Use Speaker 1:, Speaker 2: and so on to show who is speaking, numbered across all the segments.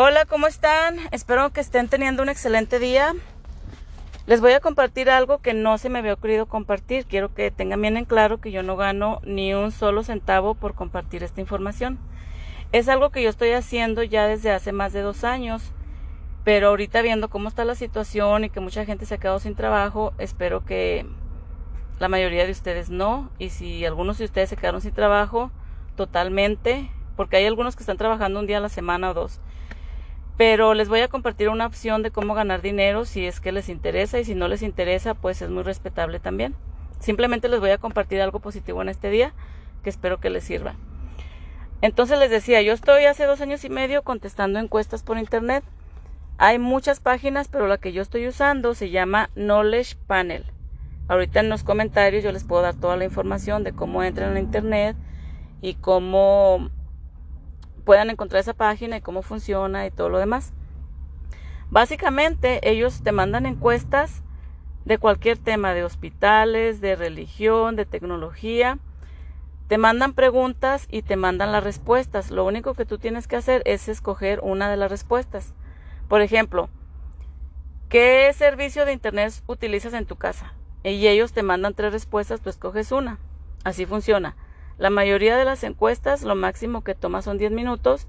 Speaker 1: Hola, ¿cómo están? Espero que estén teniendo un excelente día. Les voy a compartir algo que no se me había ocurrido compartir. Quiero que tengan bien en claro que yo no gano ni un solo centavo por compartir esta información. Es algo que yo estoy haciendo ya desde hace más de dos años, pero ahorita viendo cómo está la situación y que mucha gente se ha quedado sin trabajo, espero que la mayoría de ustedes no. Y si algunos de ustedes se quedaron sin trabajo, totalmente, porque hay algunos que están trabajando un día a la semana o dos pero les voy a compartir una opción de cómo ganar dinero si es que les interesa y si no les interesa pues es muy respetable también. Simplemente les voy a compartir algo positivo en este día que espero que les sirva. Entonces les decía, yo estoy hace dos años y medio contestando encuestas por internet. Hay muchas páginas, pero la que yo estoy usando se llama Knowledge Panel. Ahorita en los comentarios yo les puedo dar toda la información de cómo entran a internet y cómo puedan encontrar esa página y cómo funciona y todo lo demás. Básicamente ellos te mandan encuestas de cualquier tema, de hospitales, de religión, de tecnología. Te mandan preguntas y te mandan las respuestas. Lo único que tú tienes que hacer es escoger una de las respuestas. Por ejemplo, ¿qué servicio de Internet utilizas en tu casa? Y ellos te mandan tres respuestas, tú escoges una. Así funciona. La mayoría de las encuestas lo máximo que toma son 10 minutos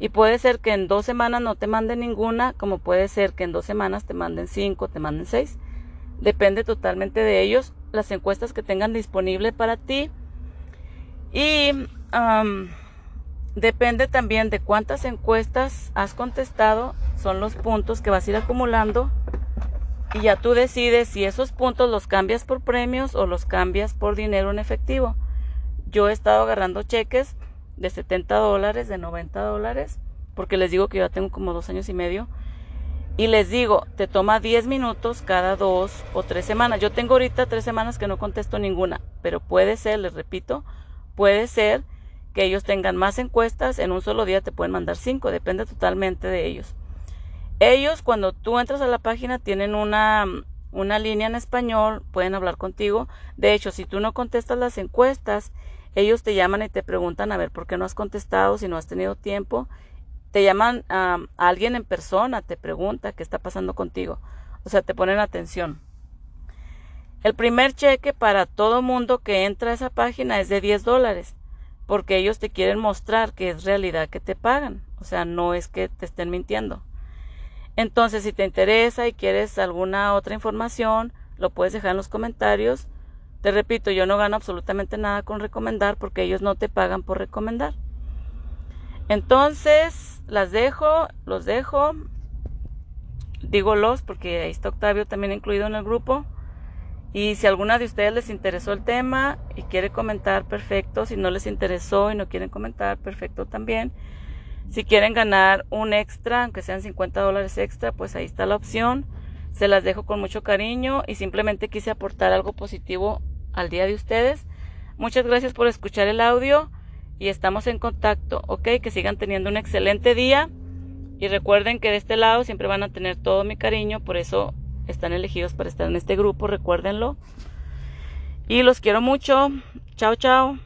Speaker 1: y puede ser que en dos semanas no te manden ninguna, como puede ser que en dos semanas te manden cinco, te manden seis. Depende totalmente de ellos, las encuestas que tengan disponible para ti. Y depende también de cuántas encuestas has contestado, son los puntos que vas a ir acumulando. Y ya tú decides si esos puntos los cambias por premios o los cambias por dinero en efectivo yo he estado agarrando cheques de 70 dólares, de 90 dólares, porque les digo que ya tengo como dos años y medio. Y les digo, te toma 10 minutos cada dos o tres semanas. Yo tengo ahorita tres semanas que no contesto ninguna, pero puede ser, les repito, puede ser que ellos tengan más encuestas, en un solo día te pueden mandar cinco, depende totalmente de ellos. Ellos cuando tú entras a la página tienen una, una línea en español, pueden hablar contigo. De hecho, si tú no contestas las encuestas, ellos te llaman y te preguntan a ver por qué no has contestado, si no has tenido tiempo. Te llaman a alguien en persona, te pregunta qué está pasando contigo. O sea, te ponen atención. El primer cheque para todo mundo que entra a esa página es de 10 dólares, porque ellos te quieren mostrar que es realidad que te pagan. O sea, no es que te estén mintiendo. Entonces, si te interesa y quieres alguna otra información, lo puedes dejar en los comentarios te repito, yo no gano absolutamente nada con recomendar porque ellos no te pagan por recomendar. Entonces, las dejo, los dejo. Digo los porque ahí está Octavio también incluido en el grupo. Y si alguna de ustedes les interesó el tema y quiere comentar, perfecto. Si no les interesó y no quieren comentar, perfecto también. Si quieren ganar un extra, aunque sean 50 dólares extra, pues ahí está la opción. Se las dejo con mucho cariño y simplemente quise aportar algo positivo al día de ustedes. Muchas gracias por escuchar el audio y estamos en contacto, ¿ok? Que sigan teniendo un excelente día y recuerden que de este lado siempre van a tener todo mi cariño, por eso están elegidos para estar en este grupo, recuérdenlo. Y los quiero mucho. Chao, chao.